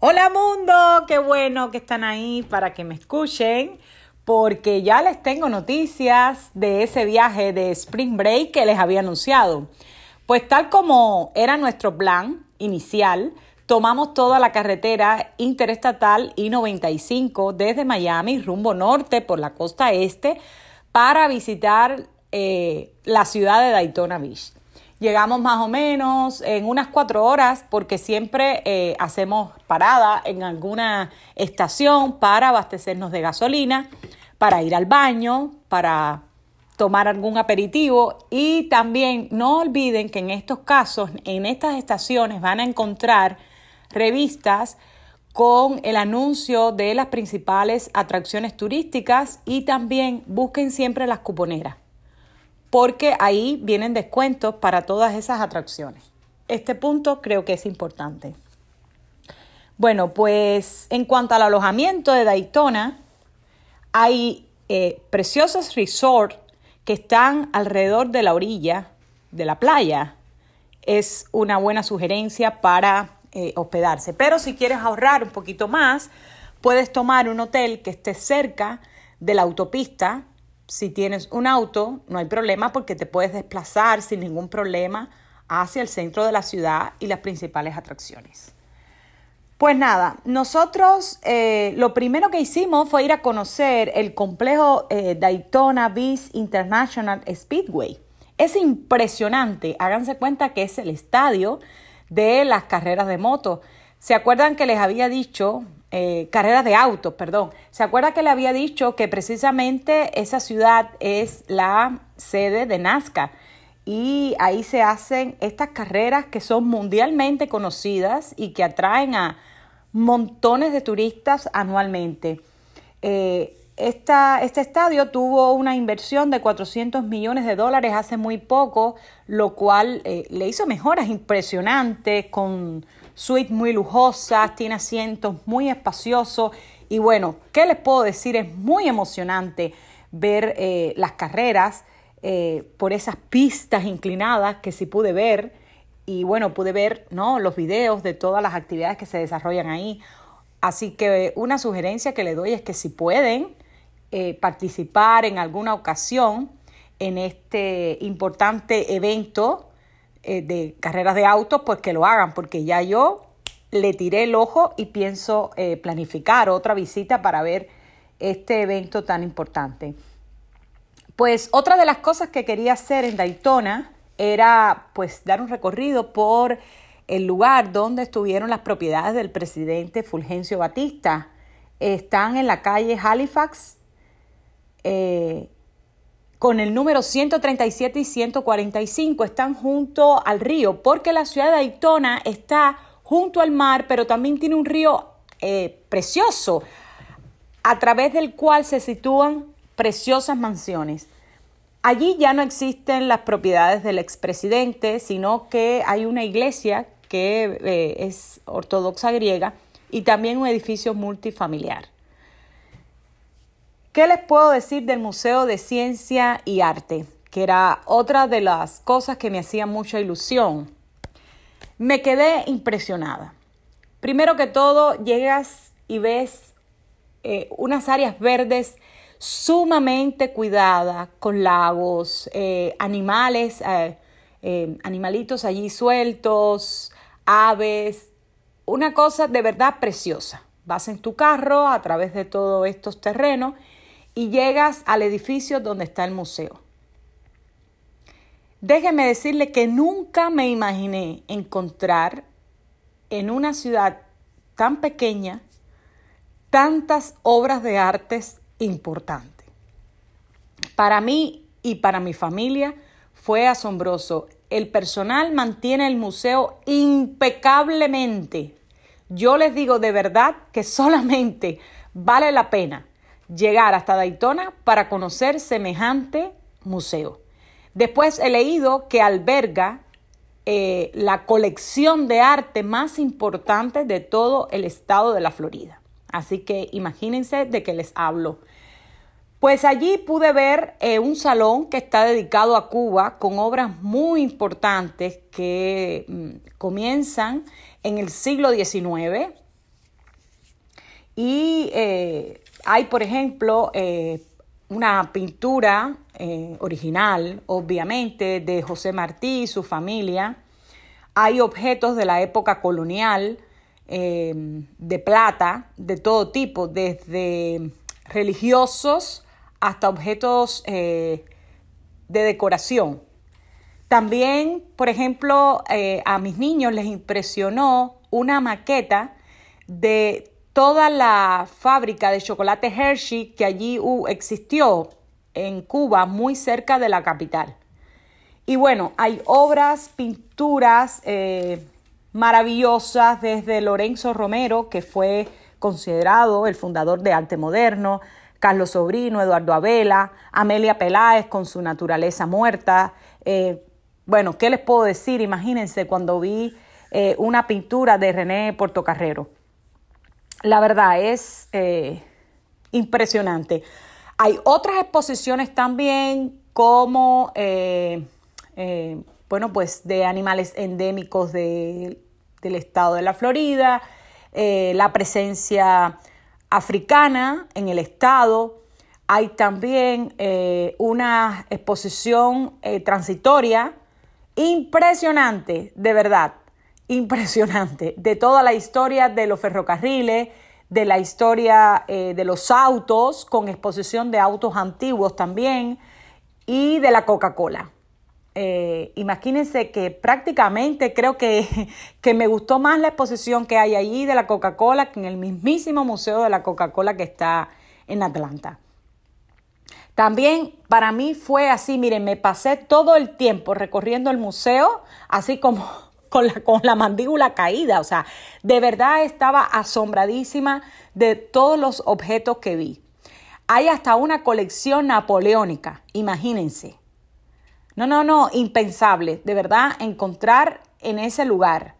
Hola mundo, qué bueno que están ahí para que me escuchen, porque ya les tengo noticias de ese viaje de Spring Break que les había anunciado. Pues tal como era nuestro plan inicial, tomamos toda la carretera interestatal I-95 desde Miami rumbo norte por la costa este para visitar eh, la ciudad de Daytona Beach. Llegamos más o menos en unas cuatro horas porque siempre eh, hacemos parada en alguna estación para abastecernos de gasolina, para ir al baño, para tomar algún aperitivo. Y también no olviden que en estos casos, en estas estaciones van a encontrar revistas con el anuncio de las principales atracciones turísticas y también busquen siempre las cuponeras porque ahí vienen descuentos para todas esas atracciones. Este punto creo que es importante. Bueno, pues en cuanto al alojamiento de Daytona, hay eh, preciosos resorts que están alrededor de la orilla de la playa. Es una buena sugerencia para eh, hospedarse. Pero si quieres ahorrar un poquito más, puedes tomar un hotel que esté cerca de la autopista si tienes un auto, no hay problema porque te puedes desplazar sin ningún problema hacia el centro de la ciudad y las principales atracciones. Pues nada, nosotros eh, lo primero que hicimos fue ir a conocer el complejo eh, Daytona Beach International Speedway. Es impresionante, háganse cuenta que es el estadio de las carreras de moto. ¿Se acuerdan que les había dicho eh, carreras de autos, perdón. ¿Se acuerda que le había dicho que precisamente esa ciudad es la sede de Nazca? Y ahí se hacen estas carreras que son mundialmente conocidas y que atraen a montones de turistas anualmente. Eh, este estadio tuvo una inversión de 400 millones de dólares hace muy poco, lo cual eh, le hizo mejoras impresionantes con suite muy lujosas, tiene asientos muy espaciosos y bueno, ¿qué les puedo decir? Es muy emocionante ver eh, las carreras eh, por esas pistas inclinadas que sí pude ver y bueno, pude ver ¿no? los videos de todas las actividades que se desarrollan ahí. Así que una sugerencia que le doy es que si pueden eh, participar en alguna ocasión en este importante evento eh, de carreras de autos, pues que lo hagan, porque ya yo le tiré el ojo y pienso eh, planificar otra visita para ver este evento tan importante. Pues otra de las cosas que quería hacer en Daytona era pues dar un recorrido por el lugar donde estuvieron las propiedades del presidente Fulgencio Batista. Están en la calle Halifax, eh, con el número 137 y 145 están junto al río, porque la ciudad de Daytona está junto al mar, pero también tiene un río eh, precioso, a través del cual se sitúan preciosas mansiones. Allí ya no existen las propiedades del expresidente, sino que hay una iglesia que eh, es ortodoxa griega y también un edificio multifamiliar. ¿Qué les puedo decir del Museo de Ciencia y Arte? Que era otra de las cosas que me hacía mucha ilusión. Me quedé impresionada. Primero que todo, llegas y ves eh, unas áreas verdes sumamente cuidadas, con lagos, eh, animales, eh, animalitos allí sueltos, aves, una cosa de verdad preciosa. Vas en tu carro a través de todos estos terrenos y llegas al edificio donde está el museo. Déjeme decirle que nunca me imaginé encontrar en una ciudad tan pequeña tantas obras de artes importantes. Para mí y para mi familia fue asombroso. El personal mantiene el museo impecablemente. Yo les digo de verdad que solamente vale la pena llegar hasta Daytona para conocer semejante museo. Después he leído que alberga eh, la colección de arte más importante de todo el estado de la Florida. Así que imagínense de qué les hablo. Pues allí pude ver eh, un salón que está dedicado a Cuba con obras muy importantes que mm, comienzan en el siglo XIX Y hay, por ejemplo, una pintura original, obviamente, de José Martí y su familia. Hay objetos de la época colonial, de plata, de todo tipo, desde religiosos hasta objetos de decoración. También, por ejemplo, eh, a mis niños les impresionó una maqueta de toda la fábrica de chocolate Hershey que allí existió en Cuba, muy cerca de la capital. Y bueno, hay obras, pinturas eh, maravillosas desde Lorenzo Romero, que fue considerado el fundador de arte moderno, Carlos Sobrino, Eduardo Abela, Amelia Peláez con su naturaleza muerta, eh, bueno, ¿qué les puedo decir? Imagínense cuando vi eh, una pintura de René Portocarrero. La verdad es eh, impresionante. Hay otras exposiciones también como, eh, bueno, pues de animales endémicos del estado de la Florida, la presencia africana en el estado. Hay también una exposición transitoria impresionante, de verdad, impresionante, de toda la historia de los ferrocarriles, de la historia eh, de los autos, con exposición de autos antiguos también, y de la Coca-Cola. Eh, imagínense que prácticamente creo que, que, me gustó más la exposición que hay allí de la Coca-Cola que en el mismísimo Museo de la Coca-Cola que está en Atlanta. También para mí fue así, miren, me pasé todo el tiempo recorriendo el museo, así como con la, con la mandíbula caída, o sea, de verdad estaba asombradísima de todos los objetos que vi. Hay hasta una colección napoleónica, imagínense. No, no, no, impensable, de verdad, encontrar en ese lugar.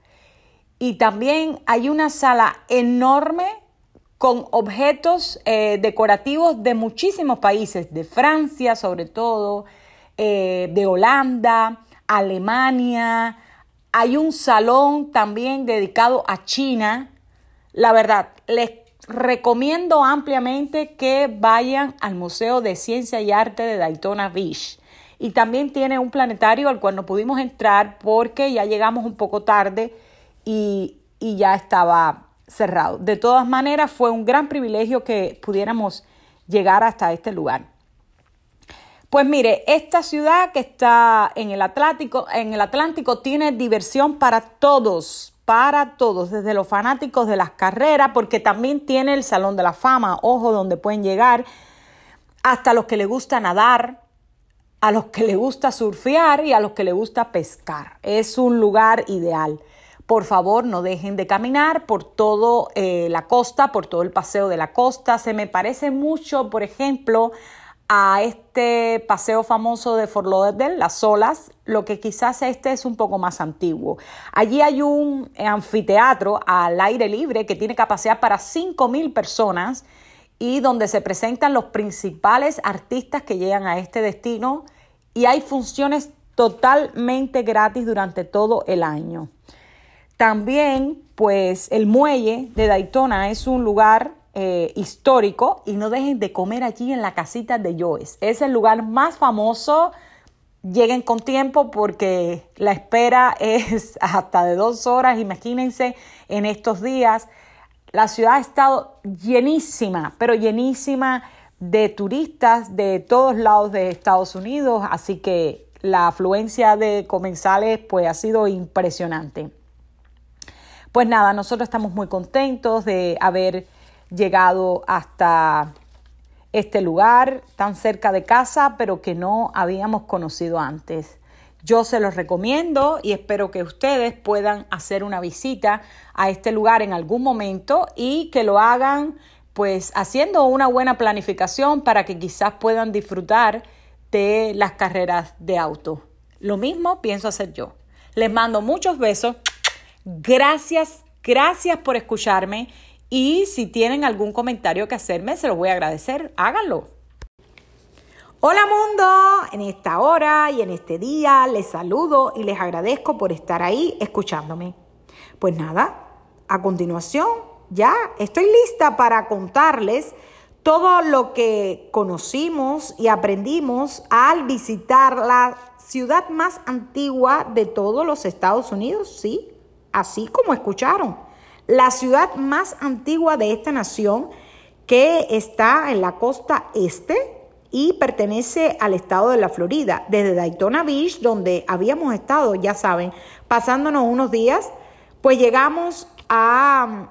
Y también hay una sala enorme con objetos eh, decorativos de muchísimos países, de Francia sobre todo, eh, de Holanda, Alemania. Hay un salón también dedicado a China. La verdad, les recomiendo ampliamente que vayan al Museo de Ciencia y Arte de Daytona Beach. Y también tiene un planetario al cual no pudimos entrar porque ya llegamos un poco tarde y, y ya estaba cerrado. De todas maneras, fue un gran privilegio que pudiéramos llegar hasta este lugar. Pues mire, esta ciudad que está en el Atlántico, en el Atlántico tiene diversión para todos, para todos, desde los fanáticos de las carreras, porque también tiene el Salón de la Fama, ojo, donde pueden llegar, hasta los que les gusta nadar, a los que les gusta surfear y a los que les gusta pescar. Es un lugar ideal por favor no dejen de caminar por toda eh, la costa, por todo el paseo de la costa. Se me parece mucho, por ejemplo, a este paseo famoso de Fort Lauderdale, las olas, lo que quizás este es un poco más antiguo. Allí hay un anfiteatro al aire libre que tiene capacidad para 5.000 personas y donde se presentan los principales artistas que llegan a este destino y hay funciones totalmente gratis durante todo el año. También, pues, el muelle de Daytona es un lugar eh, histórico y no dejen de comer allí en la casita de Joyce. Es el lugar más famoso. Lleguen con tiempo porque la espera es hasta de dos horas. Imagínense en estos días. La ciudad ha estado llenísima, pero llenísima de turistas de todos lados de Estados Unidos. Así que la afluencia de comensales pues ha sido impresionante. Pues nada, nosotros estamos muy contentos de haber llegado hasta este lugar tan cerca de casa, pero que no habíamos conocido antes. Yo se los recomiendo y espero que ustedes puedan hacer una visita a este lugar en algún momento y que lo hagan pues haciendo una buena planificación para que quizás puedan disfrutar de las carreras de auto. Lo mismo pienso hacer yo. Les mando muchos besos Gracias, gracias por escucharme y si tienen algún comentario que hacerme, se los voy a agradecer. Háganlo. Hola mundo, en esta hora y en este día les saludo y les agradezco por estar ahí escuchándome. Pues nada, a continuación ya estoy lista para contarles todo lo que conocimos y aprendimos al visitar la ciudad más antigua de todos los Estados Unidos, sí, así como escucharon. La ciudad más antigua de esta nación que está en la costa este y pertenece al estado de la Florida, desde Daytona Beach, donde habíamos estado, ya saben, pasándonos unos días, pues llegamos a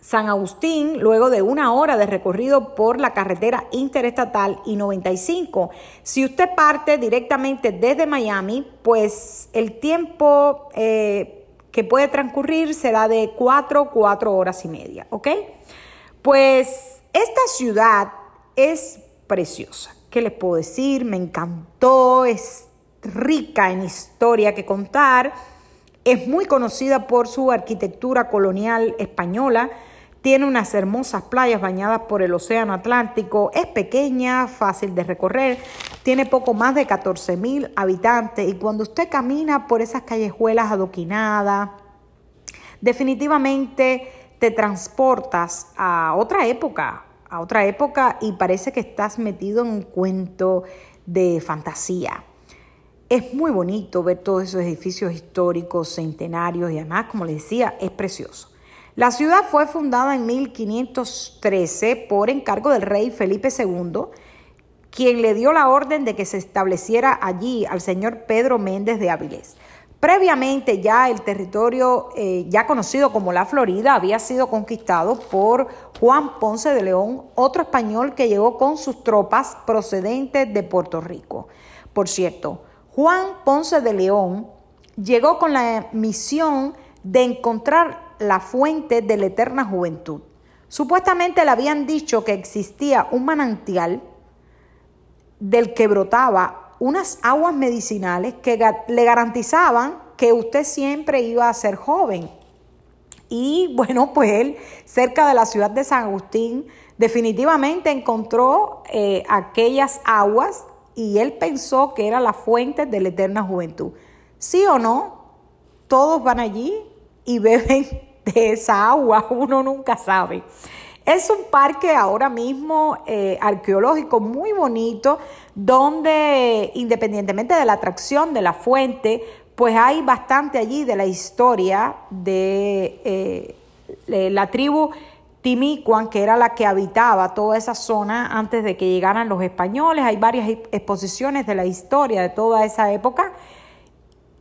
San Agustín, luego de una hora de recorrido por la carretera interestatal I-95. Si usted parte directamente desde Miami, pues el tiempo eh, que puede transcurrir será de cuatro, cuatro horas y media, ¿ok? Pues esta ciudad es preciosa. ¿Qué les puedo decir? Me encantó, es rica en historia que contar, es muy conocida por su arquitectura colonial española, tiene unas hermosas playas bañadas por el Océano Atlántico, es pequeña, fácil de recorrer, tiene poco más de 14 mil habitantes y cuando usted camina por esas callejuelas adoquinadas, definitivamente te transportas a otra época, a otra época y parece que estás metido en un cuento de fantasía. Es muy bonito ver todos esos edificios históricos, centenarios y además, como les decía, es precioso. La ciudad fue fundada en 1513 por encargo del rey Felipe II, quien le dio la orden de que se estableciera allí al señor Pedro Méndez de Avilés. Previamente ya el territorio eh, ya conocido como la Florida había sido conquistado por Juan Ponce de León, otro español que llegó con sus tropas procedentes de Puerto Rico. Por cierto, Juan Ponce de León llegó con la misión de encontrar la fuente de la eterna juventud. Supuestamente le habían dicho que existía un manantial del que brotaba unas aguas medicinales que le garantizaban que usted siempre iba a ser joven. Y bueno, pues él, cerca de la ciudad de San Agustín, definitivamente encontró eh, aquellas aguas y él pensó que era la fuente de la eterna juventud. ¿Sí o no? Todos van allí y beben de esa agua, uno nunca sabe. Es un parque ahora mismo eh, arqueológico muy bonito, donde independientemente de la atracción de la fuente, pues hay bastante allí de la historia de, eh, la tribu Timicuan, que era la que habitaba toda esa zona antes de que llegaran los españoles. Hay varias exposiciones de la historia de toda esa época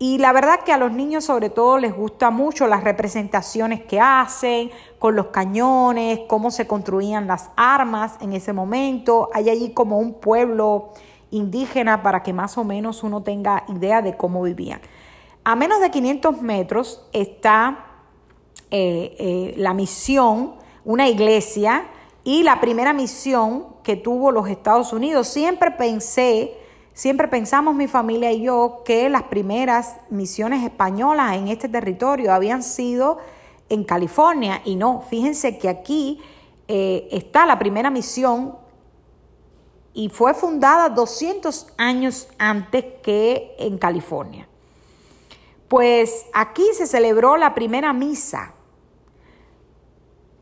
y la verdad que a los niños sobre todo les gusta mucho las representaciones que hacen con los cañones, cómo se construían las armas en ese momento. Hay allí como un pueblo indígena para que más o menos uno tenga idea de cómo vivían. A menos de 500 metros está eh, eh, la misión, una iglesia, y la primera misión que tuvo los Estados Unidos. Siempre pensé Siempre pensamos mi familia y yo que las primeras misiones españolas en este territorio habían sido en California y no, fíjense que aquí eh, está la primera misión y fue fundada 200 años antes que en California. Pues aquí se celebró la primera misa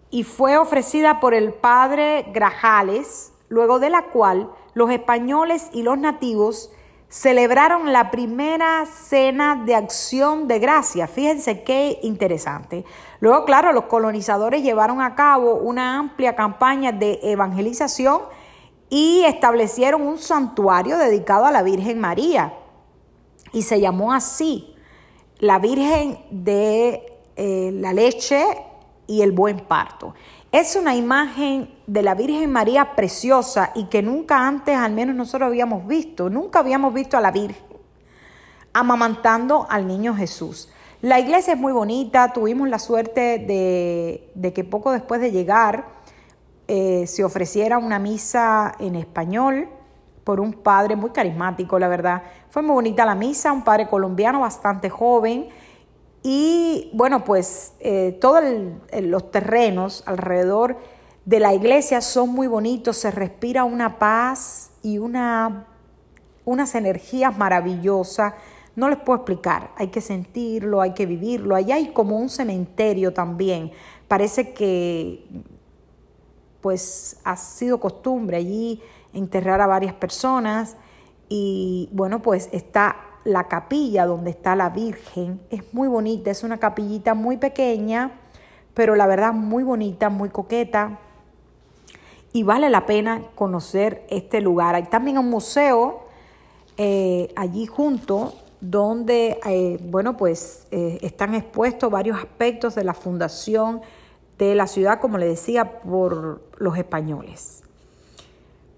y fue ofrecida por el padre Grajales, luego de la cual los españoles y los nativos celebraron la primera cena de acción de gracia. Fíjense qué interesante. Luego, claro, los colonizadores llevaron a cabo una amplia campaña de evangelización y establecieron un santuario dedicado a la Virgen María. Y se llamó así, la Virgen de eh, la leche y el buen parto. Es una imagen de la Virgen María preciosa y que nunca antes, al menos nosotros habíamos visto, nunca habíamos visto a la Virgen amamantando al niño Jesús. La iglesia es muy bonita, tuvimos la suerte de, que poco después de llegar eh, se ofreciera una misa en español por un padre muy carismático, la verdad. Fue muy bonita la misa, un padre colombiano bastante joven y bueno, pues eh, todos los terrenos alrededor de la iglesia son muy bonitos, se respira una paz y una, unas energías maravillosas. No les puedo explicar, hay que sentirlo, hay que vivirlo. Allá hay como un cementerio también, parece que pues ha sido costumbre allí enterrar a varias personas y bueno, pues está la capilla donde está la Virgen, es muy bonita, es una capillita muy pequeña, pero la verdad muy bonita, muy coqueta y vale la pena conocer este lugar. Hay también un museo eh, allí junto donde, eh, bueno, pues eh, están expuestos varios aspectos de la fundación de la ciudad, como le decía, por los españoles.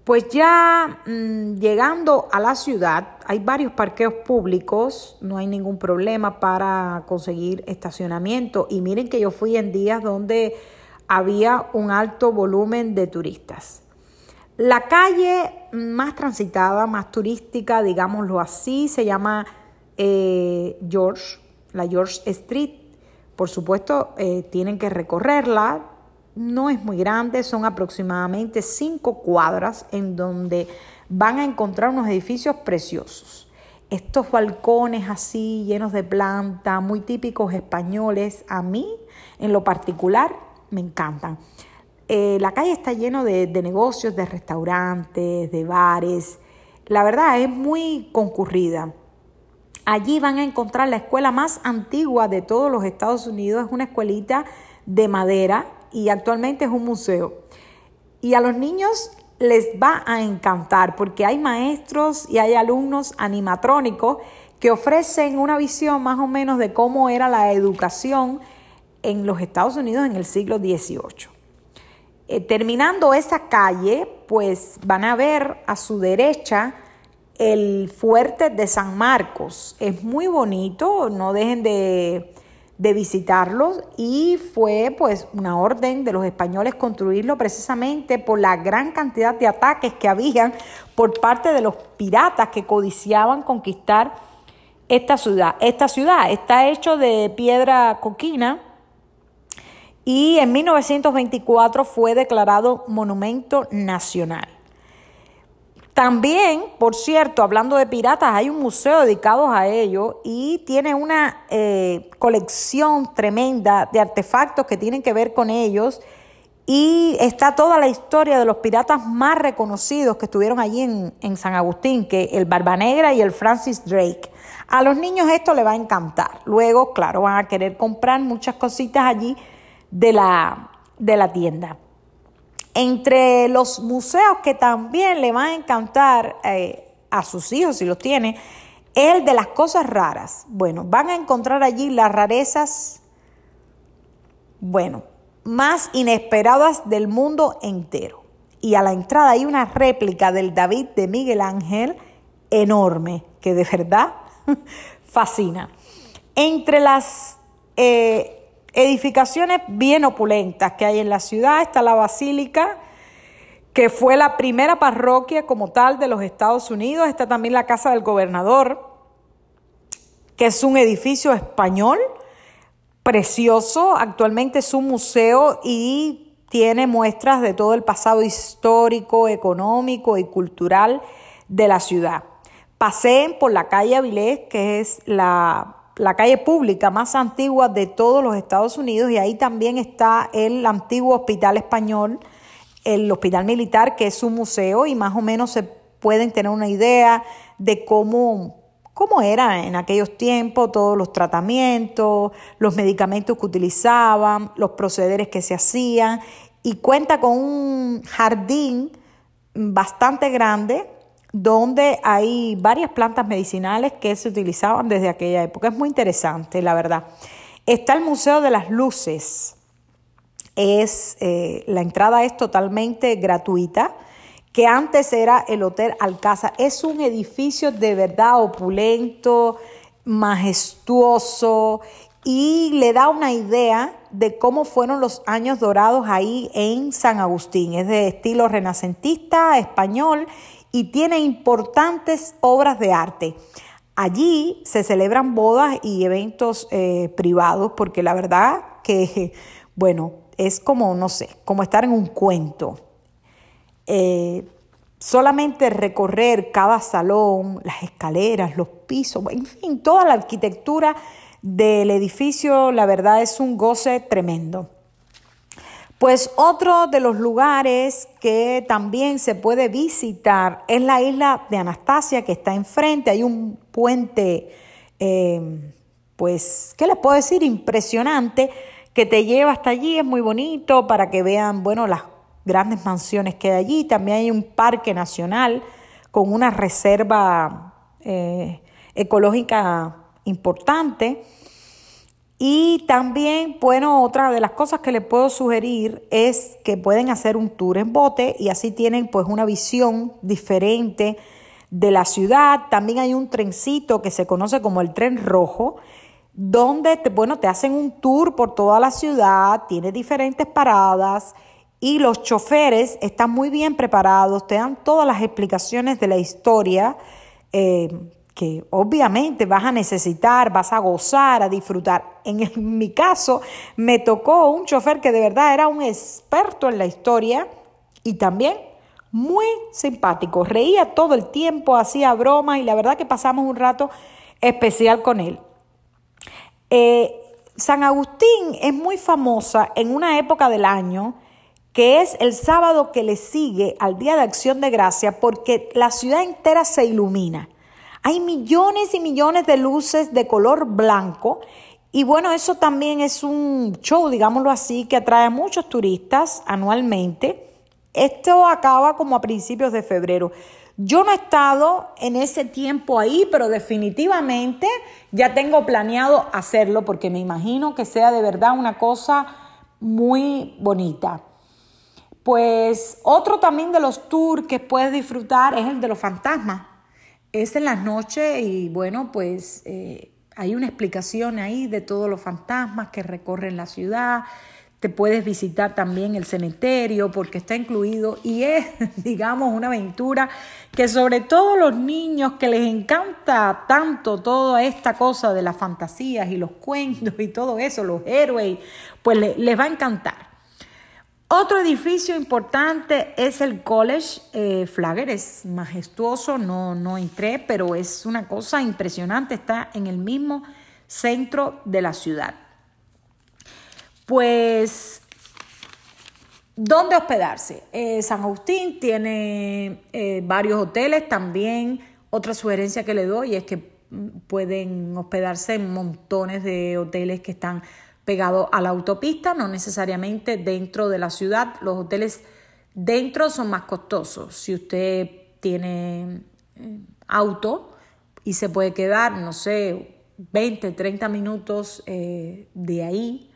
Pues ya mm, llegando a la ciudad, hay varios parqueos públicos, no hay ningún problema para conseguir estacionamiento. Y miren que yo fui en días donde había un alto volumen de turistas. La calle más transitada, más turística, digámoslo así, se llama eh, George, la George Street. Por supuesto, eh, tienen que recorrerla, no es muy grande, son aproximadamente cinco cuadras en donde van a encontrar unos edificios preciosos. Estos balcones así llenos de planta, muy típicos españoles, a mí en lo particular me encantan. Eh, la calle está llena de, de negocios, de restaurantes, de bares. La verdad es muy concurrida. Allí van a encontrar la escuela más antigua de todos los Estados Unidos. Es una escuelita de madera y actualmente es un museo. Y a los niños les va a encantar porque hay maestros y hay alumnos animatrónicos que ofrecen una visión más o menos de cómo era la educación en los Estados Unidos en el siglo XVIII. Eh, terminando esa calle, pues van a ver a su derecha el fuerte de San Marcos. Es muy bonito, no dejen de de visitarlos y fue pues una orden de los españoles construirlo precisamente por la gran cantidad de ataques que habían por parte de los piratas que codiciaban conquistar esta ciudad. Esta ciudad está hecho de piedra coquina y en 1924 fue declarado monumento nacional. También, por cierto, hablando de piratas, hay un museo dedicado a ello y tiene una eh, colección tremenda de artefactos que tienen que ver con ellos. Y está toda la historia de los piratas más reconocidos que estuvieron allí en, en San Agustín, que el Barba Negra y el Francis Drake. A los niños esto les va a encantar. Luego, claro, van a querer comprar muchas cositas allí de la, de la tienda. Entre los museos que también le van a encantar eh, a sus hijos, si los tiene, el de las cosas raras. Bueno, van a encontrar allí las rarezas, bueno, más inesperadas del mundo entero. Y a la entrada hay una réplica del David de Miguel Ángel enorme, que de verdad fascina. Entre las eh, edificaciones bien opulentas que hay en la ciudad. Está la Basílica, que fue la primera parroquia como tal de los Estados Unidos. Está también la Casa del Gobernador, que es un edificio español precioso. Actualmente es un museo y tiene muestras de todo el pasado histórico, económico y cultural de la ciudad. Paseen por la calle Avilés, que es la la calle pública más antigua de todos los Estados Unidos y ahí también está el antiguo hospital español, el hospital militar, que es un museo y más o menos se pueden tener una idea de cómo, cómo era en aquellos tiempos, todos los tratamientos, los medicamentos que utilizaban, los procederes que se hacían y cuenta con un jardín bastante grande donde hay varias plantas medicinales que se utilizaban desde aquella época. Es muy interesante, la verdad. Está el Museo de las Luces. Es, eh, la entrada es totalmente gratuita, que antes era el Hotel Alcázar. Es un edificio de verdad opulento, majestuoso y le da una idea de cómo fueron los años dorados ahí en San Agustín. Es de estilo renacentista, español y tiene importantes obras de arte. Allí se celebran bodas y eventos eh, privados porque la verdad que, bueno, es como, no sé, como estar en un cuento. Eh, solamente recorrer cada salón, las escaleras, los pisos, en fin, toda la arquitectura del edificio, la verdad es un goce tremendo. Pues otro de los lugares que también se puede visitar es la isla de Anastasia, que está enfrente. Hay un puente, eh, pues, ¿qué les puedo decir? Impresionante, que te lleva hasta allí. Es muy bonito para que vean, bueno, las grandes mansiones que hay allí. También hay un parque nacional con una reserva eh, ecológica importante. Y también, bueno, otra de las cosas que les puedo sugerir es que pueden hacer un tour en bote y así tienen pues una visión diferente de la ciudad. También hay un trencito que se conoce como el tren rojo, donde, bueno, te hacen un tour por toda la ciudad, tiene diferentes paradas y los choferes están muy bien preparados, te dan todas las explicaciones de la historia. Eh, que obviamente vas a necesitar, vas a gozar, a disfrutar. En, mi caso, me tocó un chofer que de verdad era un experto en la historia y también muy simpático. Reía todo el tiempo, hacía bromas y la verdad que pasamos un rato especial con él. Eh, San Agustín es muy famosa en una época del año que es el sábado que le sigue al Día de Acción de Gracia porque la ciudad entera se ilumina. Hay millones y millones de luces de color blanco y bueno, eso también es un show, digámoslo así, que atrae a muchos turistas anualmente. Esto acaba como a principios de febrero. Yo no he estado en ese tiempo ahí, pero definitivamente ya tengo planeado hacerlo porque me imagino que sea de verdad una cosa muy bonita. Pues otro también de los tours que puedes disfrutar es el de los fantasmas es en las noches y bueno, pues eh, hay una explicación ahí de todos los fantasmas que recorren la ciudad. Te puedes visitar también el cementerio porque está incluido y es, digamos, una aventura que sobre todo los niños que les encanta tanto toda esta cosa de las fantasías y los cuentos y todo eso, los héroes, pues les va a encantar. Otro edificio importante es el College eh, Flagger, es majestuoso, no, no entré, pero es una cosa impresionante, está en el mismo centro de la ciudad. Pues, ¿dónde hospedarse? Eh, San Agustín tiene eh, varios hoteles también. Otra sugerencia que le doy es que mm, pueden hospedarse en montones de hoteles que están pegado a la autopista, no necesariamente dentro de la ciudad. Los hoteles dentro son más costosos. Si usted tiene eh, auto y se puede quedar, no sé, 20, 30 minutos eh, de ahí,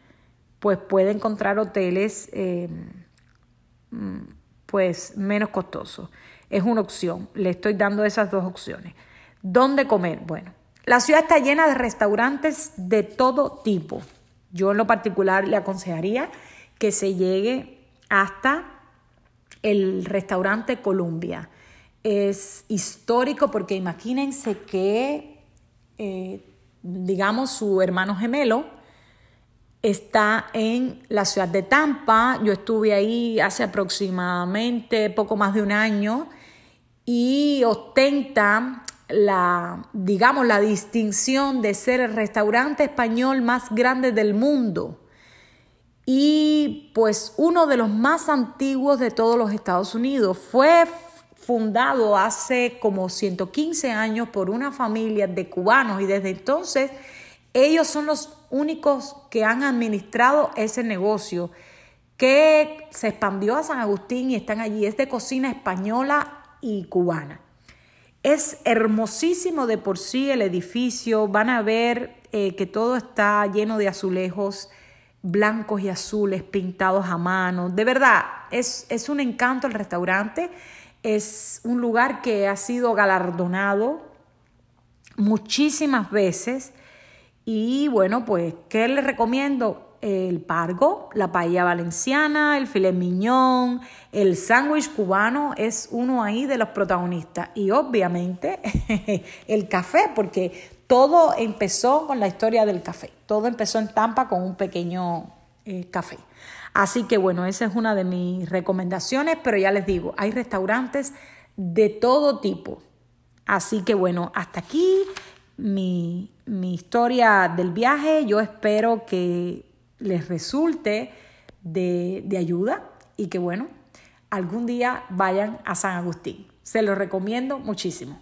pues puede encontrar hoteles eh, pues menos costosos. Es una opción. Le estoy dando esas dos opciones. ¿Dónde comer? Bueno, la ciudad está llena de restaurantes de todo tipo. Yo en lo particular le aconsejaría que se llegue hasta el restaurante Columbia. Es histórico porque imagínense que, eh, digamos, su hermano gemelo está en la ciudad de Tampa. Yo estuve ahí hace aproximadamente poco más de un año y ostenta la, digamos, la distinción de ser el restaurante español más grande del mundo y pues uno de los más antiguos de todos los Estados Unidos. Fue fundado hace como 115 años por una familia de cubanos y desde entonces ellos son los únicos que han administrado ese negocio que se expandió a San Agustín y están allí. Es de cocina española y cubana. Es hermosísimo de por sí el edificio. Van a ver eh, que todo está lleno de azulejos blancos y azules pintados a mano. De verdad, es, es un encanto el restaurante. Es un lugar que ha sido galardonado muchísimas veces. Y bueno, pues, ¿qué les recomiendo? El pargo, la paella valenciana, el filet miñón, el sándwich cubano es uno ahí de los protagonistas. Y obviamente el café, porque todo empezó con la historia del café. Todo empezó en Tampa con un pequeño eh, café. Así que bueno, esa es una de mis recomendaciones, pero ya les digo, hay restaurantes de todo tipo. Así que bueno, hasta aquí mi, mi historia del viaje. Yo espero que les resulte de, de ayuda y que bueno, algún día vayan a San Agustín. Se los recomiendo muchísimo.